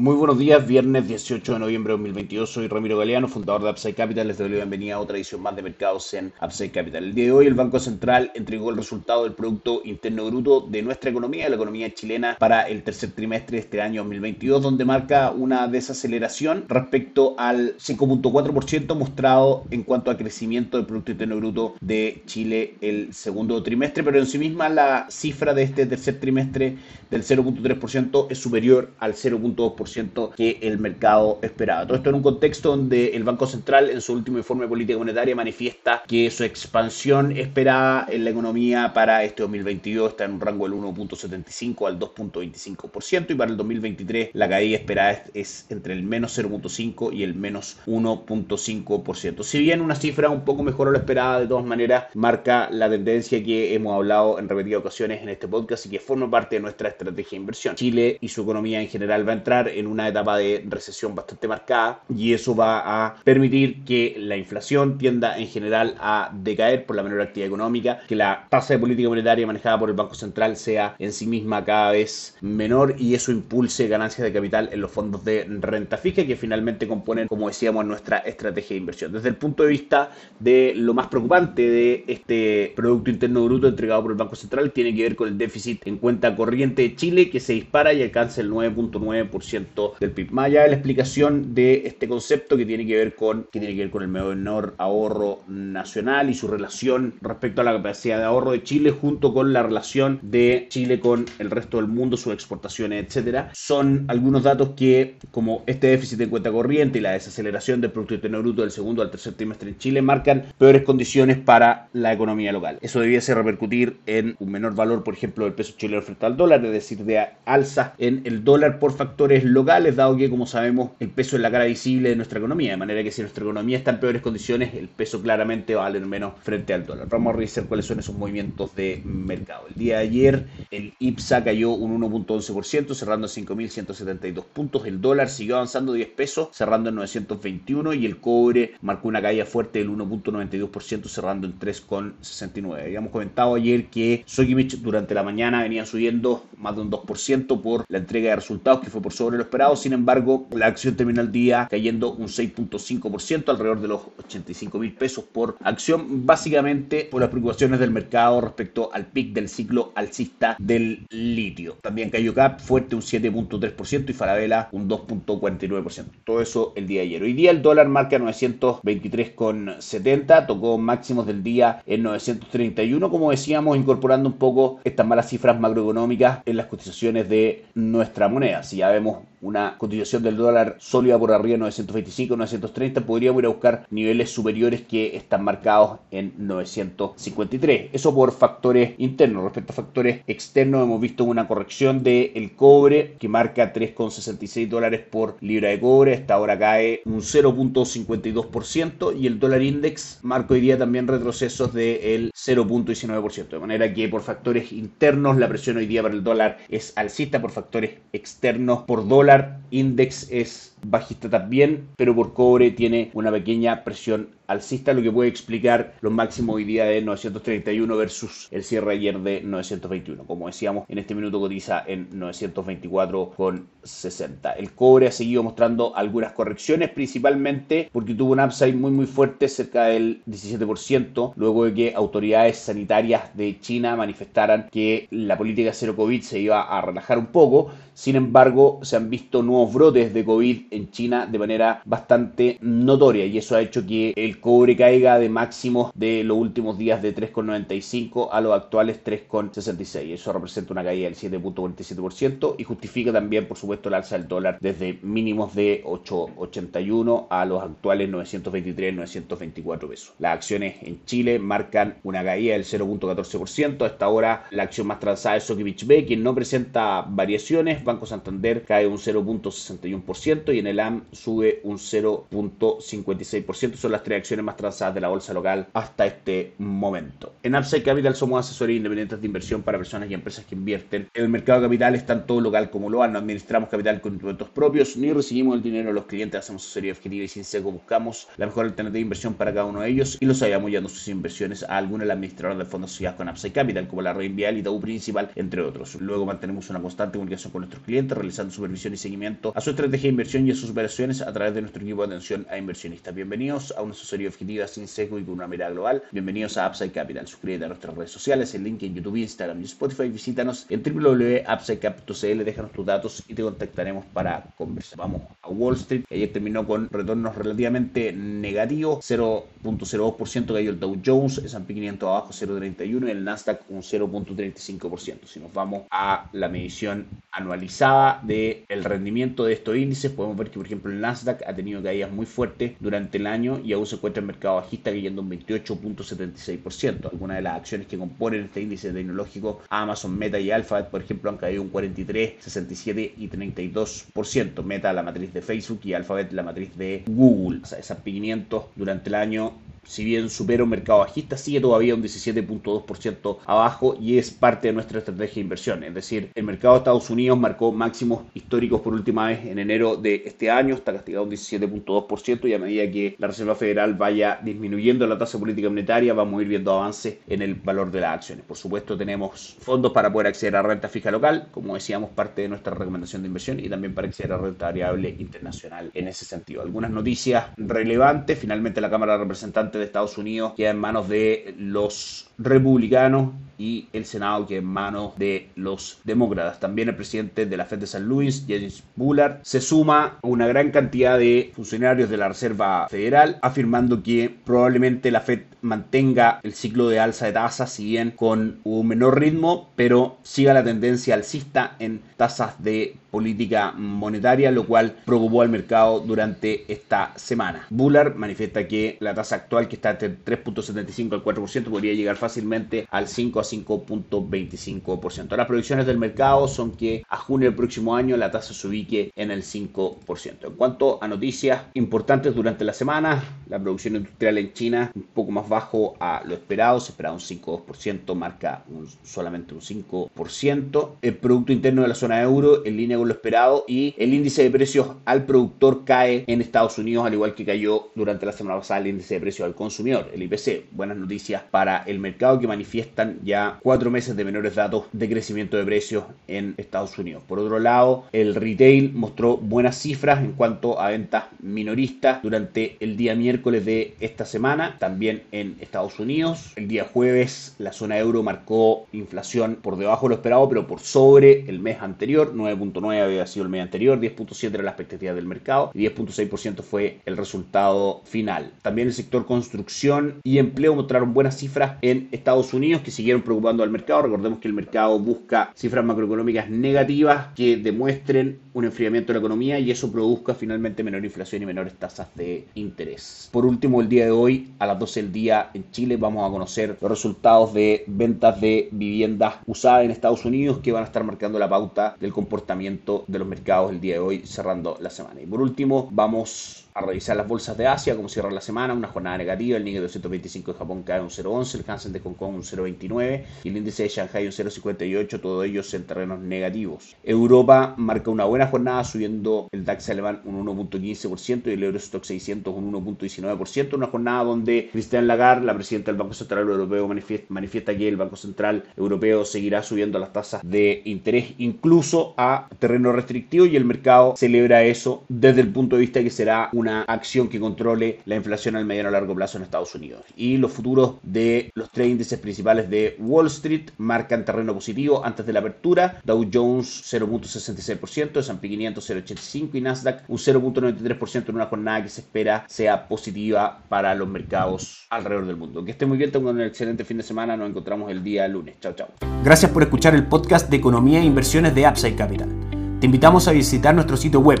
Muy buenos días, viernes 18 de noviembre de 2022. Soy Ramiro Galeano, fundador de Upside Capital. Les doy la bienvenida a otra edición más de mercados en Upside Capital. El día de hoy, el Banco Central entregó el resultado del Producto Interno Bruto de nuestra economía, la economía chilena, para el tercer trimestre de este año 2022, donde marca una desaceleración respecto al 5.4% mostrado en cuanto a crecimiento del Producto Interno Bruto de Chile el segundo trimestre, pero en sí misma la cifra de este tercer trimestre del 0.3% es superior al 0.2% que el mercado esperaba. Todo esto en un contexto donde el Banco Central en su último informe de política monetaria manifiesta que su expansión esperada en la economía para este 2022 está en un rango del 1.75 al 2.25% y para el 2023 la caída esperada es, entre el menos 0.5 y el menos 1.5%. Si bien una cifra un poco mejor a lo esperada, de todas maneras marca la tendencia que hemos hablado en repetidas ocasiones en este podcast y que forma parte de nuestra estrategia de inversión. Chile y su economía en general va a entrar en una etapa de recesión bastante marcada y eso va a permitir que la inflación tienda en general a decaer por la menor actividad económica, que la tasa de política monetaria manejada por el Banco Central sea en sí misma cada vez menor y eso impulse ganancias de capital en los fondos de renta fija que finalmente componen, como decíamos, nuestra estrategia de inversión. Desde el punto de vista de lo más preocupante de este Producto Interno Bruto entregado por el Banco Central, tiene que ver con el déficit en cuenta corriente de Chile que se dispara y alcanza el 9.9% del PIB. Más allá de la explicación de este concepto que tiene que ver con, que tiene que ver con el menor ahorro nacional y su relación respecto a la capacidad de ahorro de Chile junto con la relación de Chile con el resto del mundo, sus exportaciones, etcétera, son algunos datos que, como este déficit en cuenta corriente y la desaceleración del Producto Interno Bruto del segundo al tercer trimestre en Chile, marcan peores condiciones para la economía local. Eso debiese repercutir en un menor valor, por ejemplo, del peso chileno frente al dólar, es decir, de alza en el dólar por factores locales, dado que, como sabemos, el peso es la cara visible de nuestra economía, de manera que si nuestra economía está en peores condiciones, el peso claramente va a valer menos frente al dólar. Vamos a revisar cuáles son esos movimientos de mercado. El día de ayer, el IPSA cayó un 1.11%, cerrando en 5.172 puntos. El dólar siguió avanzando 10 pesos, cerrando en 921, y el cobre marcó una caída fuerte del 1.92%, cerrando en 3.69. Habíamos comentado ayer que Sokimich durante la mañana venía subiendo más de un 2% por la entrega de resultados, que fue por sobre lo Sin embargo, la acción terminó el día cayendo un 6.5%, alrededor de los 85 mil pesos por acción, básicamente por las preocupaciones del mercado respecto al pic del ciclo alcista del litio. También cayó CAP fuerte un 7.3% y Falabella un 2.49%. Todo eso el día de ayer. Hoy día el dólar marca 923,70, tocó máximos del día en 931, como decíamos, incorporando un poco estas malas cifras macroeconómicas en las cotizaciones de nuestra moneda. Si ya vemos una cotización del dólar sólida por arriba de 925, 930, podríamos ir a buscar niveles superiores que están marcados en 953. Eso por factores internos. Respecto a factores externos, hemos visto una corrección del cobre que marca 3,66 dólares por libra de cobre. Esta ahora cae un 0.52% y el dólar index marca hoy día también retrocesos del 0.19%. De manera que por factores internos la presión hoy día para el dólar es alcista, por factores externos por dólar index es bajista también, pero por cobre tiene una pequeña presión alcista, lo que puede explicar los máximos hoy día de 931 versus el cierre ayer de 921. Como decíamos, en este minuto cotiza en 924,60. El cobre ha seguido mostrando algunas correcciones, principalmente porque tuvo un upside muy muy fuerte, cerca del 17%, luego de que autoridades sanitarias de China manifestaran que la política cero COVID se iba a relajar un poco. Sin embargo, se han visto nuevos brotes de COVID en China de manera bastante notoria y eso ha hecho que el cobre caiga de máximos de los últimos días de 3,95 a los actuales 3,66. Eso representa una caída del 7.47% y justifica también, por supuesto, el alza del dólar desde mínimos de 8,81 a los actuales 923, 924 pesos. Las acciones en Chile marcan una caída del 0.14%. Hasta ahora la acción más transada es Sokimich B, quien no presenta variaciones. Banco Santander cae un 0.61% y en el AM sube un 0.56%. Son las tres acciones más transadas de la bolsa local hasta este momento. En Upside Capital somos asesores independientes de inversión para personas y empresas que invierten. En el mercado de capital es tanto local como global. No administramos capital con instrumentos propios ni recibimos el dinero de los clientes. Hacemos asesoría objetiva y sin seco. Buscamos la mejor alternativa de inversión para cada uno de ellos y los hayamos ya sus inversiones a alguna de las administradoras de fondos asociados con Upside Capital, como la Red Vial y Tau Principal, entre otros. Luego mantenemos una constante comunicación con nuestros clientes, realizando supervisión y seguimiento a su estrategia de inversión y a sus operaciones a través de nuestro equipo de atención a inversionistas. Bienvenidos a una asesoría objetiva sin seco y con una mirada global. Bienvenidos a Upside Capital. Suscríbete a nuestras redes sociales, el link en YouTube, Instagram y Spotify. Visítanos en www.upsidecap.cl, déjanos tus datos y te contactaremos para conversar. Vamos a Wall Street, que ayer terminó con retornos relativamente negativos, 0.02% cayó el Dow Jones, el S&P 500 abajo 0.31 y el Nasdaq un 0.35%. Si nos vamos a la medición anualizada del el rendimiento de estos índices, podemos ver que por ejemplo el Nasdaq ha tenido caídas muy fuertes durante el año y aún se encuentra en mercado bajista cayendo un 28.76%. Algunas de las acciones que componen este índice tecnológico, Amazon, Meta y Alphabet, por ejemplo, han caído un 43, 67 y 32%. Meta la matriz de Facebook y Alphabet la matriz de Google. O sea, esas 500 durante el año si bien supera un mercado bajista, sigue todavía un 17.2% abajo y es parte de nuestra estrategia de inversión. Es decir, el mercado de Estados Unidos marcó máximos históricos por última vez en enero de este año, está castigado un 17.2% y a medida que la Reserva Federal vaya disminuyendo la tasa política monetaria, vamos a ir viendo avances en el valor de las acciones. Por supuesto, tenemos fondos para poder acceder a renta fija local, como decíamos, parte de nuestra recomendación de inversión y también para acceder a renta variable internacional en ese sentido. Algunas noticias relevantes, finalmente la Cámara de Representantes de Estados Unidos queda en manos de los republicanos y el Senado que en manos de los demócratas. También el presidente de la Fed de San Luis, James Bullard, se suma a una gran cantidad de funcionarios de la Reserva Federal afirmando que probablemente la Fed mantenga el ciclo de alza de tasas, si bien con un menor ritmo, pero siga la tendencia alcista en tasas de política monetaria, lo cual preocupó al mercado durante esta semana. Bullard manifiesta que la tasa actual, que está entre 3.75 al 4%, podría llegar fácilmente al 5 a 5.25%. Las proyecciones del mercado son que a junio del próximo año la tasa se ubique en el 5%. En cuanto a noticias importantes durante la semana, la producción industrial en China un poco más bajo a lo esperado, se esperaba un 5%, marca solamente un 5%. El Producto Interno de la zona euro en línea con lo esperado y el índice de precios al productor cae en Estados Unidos, al igual que cayó durante la semana pasada el índice de precios al consumidor, el IPC. Buenas noticias para el mercado que manifiestan ya cuatro meses de menores datos de crecimiento de precios en Estados Unidos. Por otro lado, el retail mostró buenas cifras en cuanto a ventas minoristas durante el día miércoles de esta semana, también en Estados Unidos. El día jueves la zona euro marcó inflación por debajo de lo esperado, pero por sobre el mes anterior, 9.9 había sido el mes anterior, 10.7 era la expectativa del mercado y 10.6% fue el resultado final. También el sector construcción y empleo mostraron buenas cifras en Estados Unidos que siguieron preocupando al mercado. Recordemos que el mercado busca cifras macroeconómicas negativas que demuestren un enfriamiento de la economía y eso produzca finalmente menor inflación y menores tasas de interés. Por último, el día de hoy, a las 12 del día en Chile, vamos a conocer los resultados de ventas de viviendas usadas en Estados Unidos que van a estar marcando la pauta del comportamiento de los mercados el día de hoy, cerrando la semana. Y por último, vamos a revisar las bolsas de Asia, como cierra la semana, una jornada negativa, el Nikkei 225 de Japón cae un 0.11, el Hansen de Hong Kong un 0.29 y el índice de Shanghai un 0.58, todos ellos en terrenos negativos. Europa marca una buena jornada subiendo el DAX alemán un 1.15% y el Eurostock 600 un 1.19%, una jornada donde Christian Lagarde, la presidenta del Banco Central Europeo, manifiesta, que el Banco Central Europeo seguirá subiendo las tasas de interés incluso a terreno restrictivo y el mercado celebra eso desde el punto de vista que será una acción que controle la inflación al mediano a largo plazo en Estados Unidos. Y los futuros de los tres índices principales de Wall Street marcan terreno positivo antes de la apertura. Dow Jones 0.66%, S&P 500 0.85% y Nasdaq un 0.93% en una jornada que se espera sea positiva para los mercados alrededor del mundo. Que esté muy bien, tengan un excelente fin de semana. Nos encontramos el día lunes. Chao, chao. Gracias por escuchar el podcast de Economía e Inversiones de Upside Capital. Te invitamos a visitar nuestro sitio web